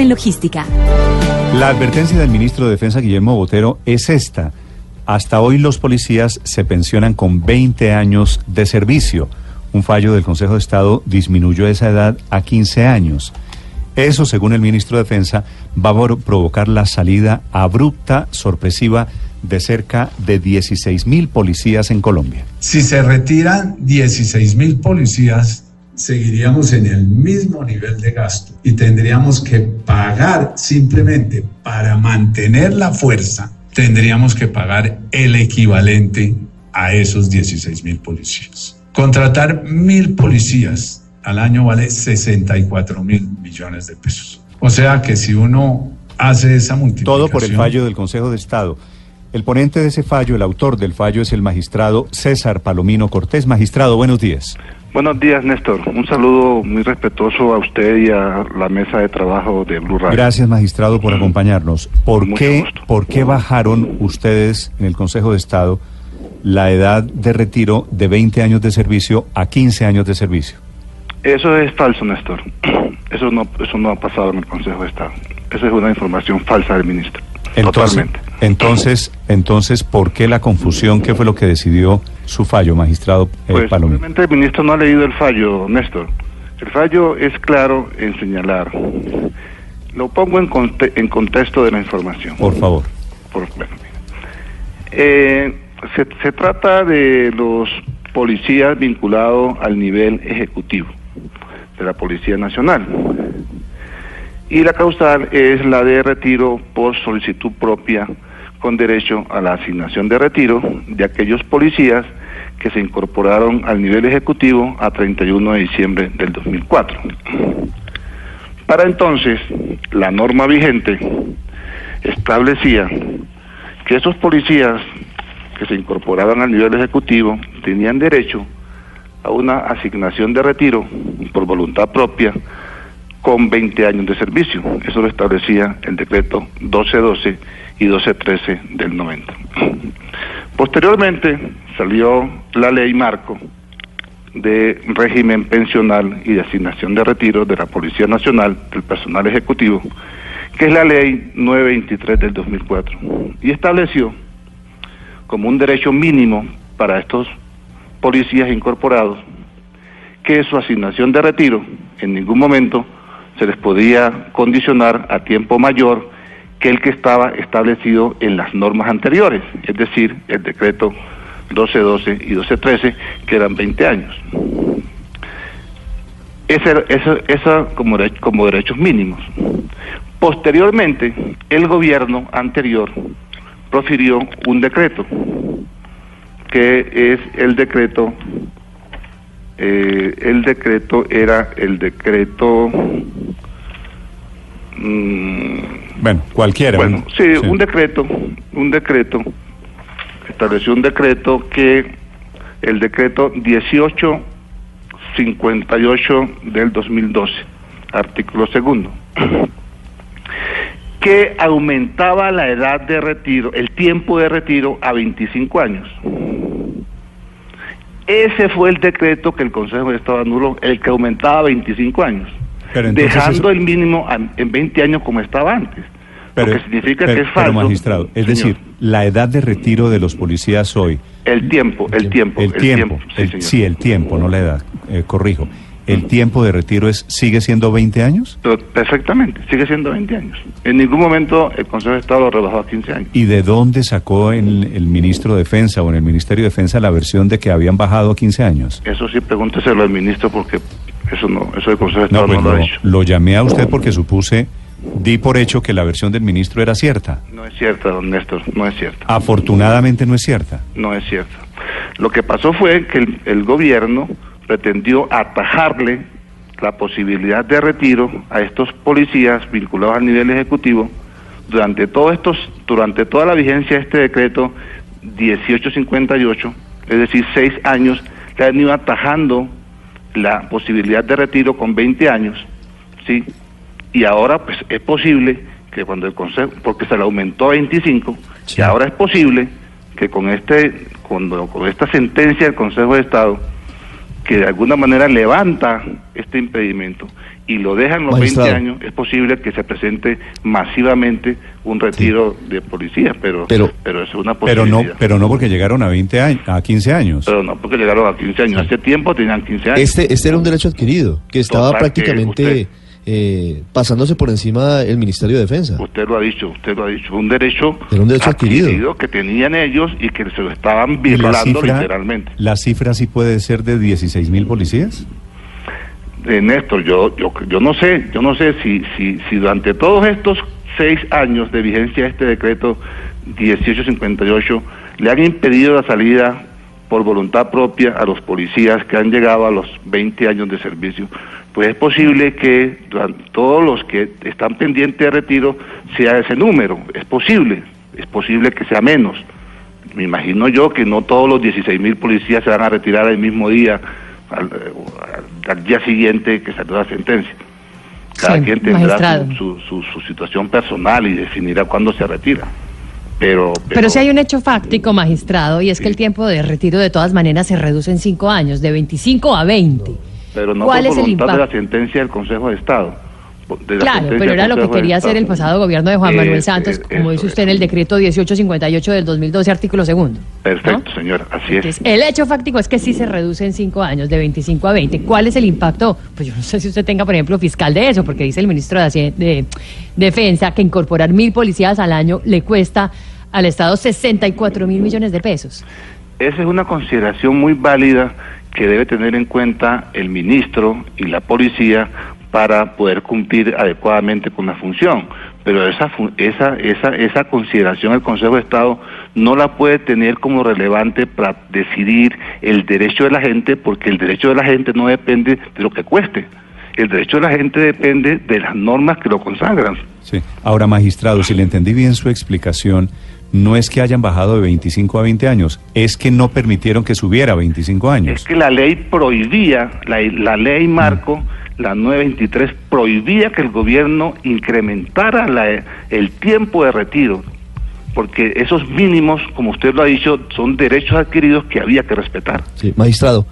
En logística. La advertencia del ministro de Defensa Guillermo Botero es esta. Hasta hoy los policías se pensionan con 20 años de servicio. Un fallo del Consejo de Estado disminuyó esa edad a 15 años. Eso, según el ministro de Defensa, va a provocar la salida abrupta, sorpresiva, de cerca de 16 mil policías en Colombia. Si se retiran 16 mil policías, seguiríamos en el mismo nivel de gasto y tendríamos que pagar simplemente para mantener la fuerza, tendríamos que pagar el equivalente a esos 16 mil policías. Contratar mil policías al año vale 64 mil millones de pesos. O sea que si uno hace esa multiplicación... Todo por el fallo del Consejo de Estado. El ponente de ese fallo, el autor del fallo, es el magistrado César Palomino Cortés. Magistrado, buenos días. Buenos días, Néstor. Un saludo muy respetuoso a usted y a la mesa de trabajo de Blue Radio. Gracias, magistrado, por acompañarnos. ¿Por qué, ¿Por qué bajaron ustedes en el Consejo de Estado la edad de retiro de 20 años de servicio a 15 años de servicio? Eso es falso, Néstor. Eso no, eso no ha pasado en el Consejo de Estado. Esa es una información falsa del ministro. Entonces, Entonces, entonces, ¿por qué la confusión? ¿Qué fue lo que decidió su fallo, magistrado eh, pues, el ministro no ha leído el fallo, Néstor. El fallo es claro en señalar. Lo pongo en, en contexto de la información. Por favor. Eh, se, se trata de los policías vinculados al nivel ejecutivo de la Policía Nacional y la causal es la de retiro por solicitud propia con derecho a la asignación de retiro de aquellos policías que se incorporaron al nivel ejecutivo a 31 de diciembre del 2004. Para entonces, la norma vigente establecía que esos policías que se incorporaban al nivel ejecutivo tenían derecho a una asignación de retiro por voluntad propia con 20 años de servicio. Eso lo establecía el decreto 1212 y 1213 del 90. Posteriormente salió la ley marco de régimen pensional y de asignación de retiro de la Policía Nacional del personal ejecutivo, que es la ley 923 del 2004, y estableció como un derecho mínimo para estos policías incorporados que su asignación de retiro en ningún momento se les podía condicionar a tiempo mayor que el que estaba establecido en las normas anteriores, es decir, el decreto 1212 y 1213, que eran 20 años. Esa, como, derechos mínimos. Posteriormente, el gobierno anterior profirió un decreto, que es el decreto, eh, el decreto era el decreto Mm, bueno, cualquiera. Bueno, sí, un decreto, un decreto, estableció un decreto que el decreto 1858 del 2012, artículo segundo, que aumentaba la edad de retiro, el tiempo de retiro a 25 años. Ese fue el decreto que el Consejo de Estado anuló, el que aumentaba a 25 años dejando el mínimo en 20 años como estaba antes. Pero, lo que significa que es falso. magistrado, es decir, la edad de retiro de los policías hoy. El tiempo, el tiempo. El, tiempo, sí, el tiempo, no la edad, eh, corrijo. ¿El tiempo de retiro es sigue siendo 20 años? Perfectamente, sigue siendo 20 años. En ningún momento el Consejo de Estado lo rebajó a 15 años. ¿Y de dónde sacó el, el ministro de Defensa o en el Ministerio de Defensa la versión de que habían bajado a 15 años? Eso sí, pregúnteselo al ministro porque eso no, eso el Consejo de Estado no, pues lo, ha dicho. Lo llamé a usted porque supuse, di por hecho que la versión del ministro era cierta. No es cierta, don Néstor, no es cierta. Afortunadamente no es cierta. No es cierta. Lo que pasó fue que el, gobierno pretendió atajarle la posibilidad de retiro a estos policías vinculados al nivel ejecutivo durante todos estos, durante toda la vigencia de este decreto 1858, es decir, seis años, le han ido atajando la posibilidad de retiro con 20 años, ¿sí? Y ahora pues es posible que cuando el Consejo, porque se le aumentó a 25, y ahora es posible que con este, cuando, con esta sentencia del Consejo de Estado, que de alguna manera levanta este impedimento y lo deja en los 20 años, es posible que se presente masivamente un retiro de policías, pero, pero, pero es una posibilidad. Pero no, pero no porque llegaron a 20 años, a 15 años. Pero no porque llegaron a 15 años. Hace tiempo tenían 15 años. Este, este era un derecho adquirido, que estaba prácticamente eh, pasándose por encima el Ministerio de Defensa. Usted lo ha dicho, usted lo ha dicho. Un derecho, un derecho adquirido. que tenían ellos y que se lo estaban violando literalmente. ¿La cifra sí puede ser de 16 mil policías? Eh, Néstor, yo, yo, yo no sé, yo no sé si, si, si durante todos estos seis años de vigencia de este decreto 1858 le han impedido la salida por voluntad propia a los policías que han llegado a los 20 años de servicio pues es posible que todos los que están pendientes de retiro sea ese número, es posible, es posible que sea menos. Me imagino yo que no todos los 16 mil policías se van a retirar el mismo día, al, día siguiente que salió la sentencia. Cada quien tendrá su, su, situación personal y definirá cuándo se retira. Pero, pero, si hay un hecho fáctico, magistrado, y es que el tiempo de retiro de todas maneras se reduce en cinco años, de 25 a 20 pero no por voluntad de la sentencia del Consejo de Estado. Claro, pero era lo que quería hacer el pasado gobierno de Juan Manuel Santos, como dice usted en el decreto 1858 del 2012, artículo segundo. Perfecto, señora, así es. el hecho fáctico es que sí se reduce en cinco años, de 25 a 20. ¿Cuál es el impacto? Pues yo no sé si usted tenga, por ejemplo, fiscal de eso, porque dice el ministro de, de Defensa que incorporar mil policías al año le cuesta al Estado 64 mil millones de pesos. Esa es una consideración muy válida que debe tener en cuenta el ministro y la policía para poder cumplir adecuadamente con la función. Pero esa, esa, esa, esa consideración el Consejo de Estado no la puede tener como relevante para decidir el derecho de la gente, porque el derecho de la gente no depende de lo que cueste. El derecho de la gente depende de las normas que lo consagran. Sí. Ahora, magistrado, si le entendí bien su explicación, no es que hayan bajado de 25 a 20 años, es que no permitieron que subiera a 25 años. Es que la ley prohibía, la, ley marco, la 923, prohibía que el gobierno incrementara el tiempo de retiro, porque esos mínimos, como usted lo ha dicho, son derechos adquiridos que había que respetar. Sí, magistrado,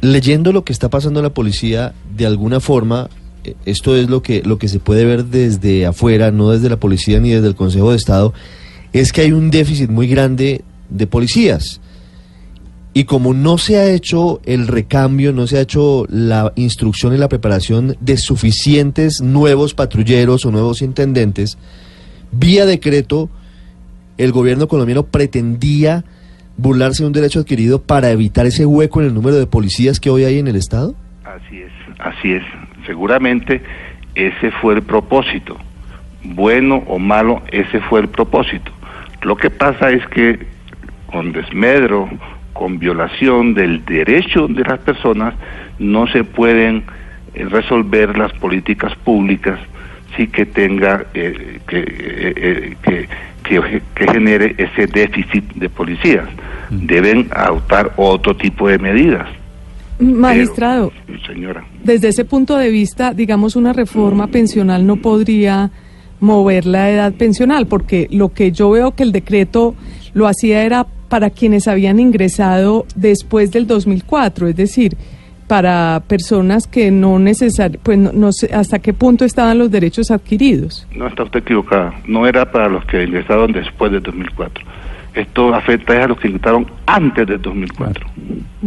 leyendo lo que está pasando en la policía, de alguna forma, eh, esto es lo que, lo que se puede ver desde afuera, no desde la policía ni desde el Consejo de Estado, es que hay un déficit muy grande de policías. Y como no se ha hecho el recambio, no se ha hecho la instrucción y la preparación de suficientes nuevos patrulleros o nuevos intendentes, vía decreto, el gobierno colombiano pretendía burlarse de un derecho adquirido para evitar ese hueco en el número de policías que hoy hay en el Estado? Así es, así es. Seguramente ese fue el propósito. Bueno o malo, ese fue el propósito. Lo que pasa es que con desmedro, con violación del derecho de las personas, no se pueden eh, resolver las políticas públicas sí que tenga eh, eh, que, que, que, genere ese déficit de policías. Mm. Deben adoptar otro tipo de medidas. Magistrado, señora. desde ese punto de vista, digamos, una reforma pensional no podría mover la edad pensional, porque lo que yo veo que el decreto lo hacía era para quienes habían ingresado después del 2004, es decir, para personas que no necesariamente, pues no, sé hasta qué punto estaban los derechos adquiridos. No está usted equivocada, no era para los que ingresaron después del 2004 esto afecta a los que ingresaron antes del 2004.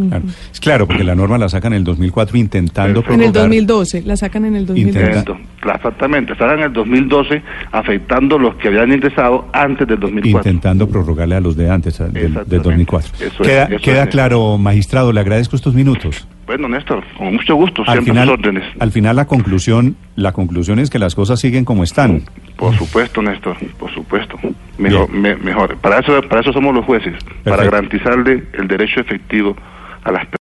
Claro. Es claro, porque la norma la sacan en el 2004 intentando En el 2012, la sacan en el 2012. exactamente, sacan en el 2012 afectando a los que habían ingresado antes del 2004. Intentando prorrogarle a los de antes, del, 2004. queda, queda claro, magistrado, le agradezco estos minutos. Bueno, Néstor, con mucho gusto, al siempre final, órdenes. Al final la conclusión, la conclusión es que las cosas siguen como están. Por supuesto, Néstor, por supuesto. Mejor, mejor. Para eso, para eso somos los jueces, para garantizarle el derecho efectivo a las personas.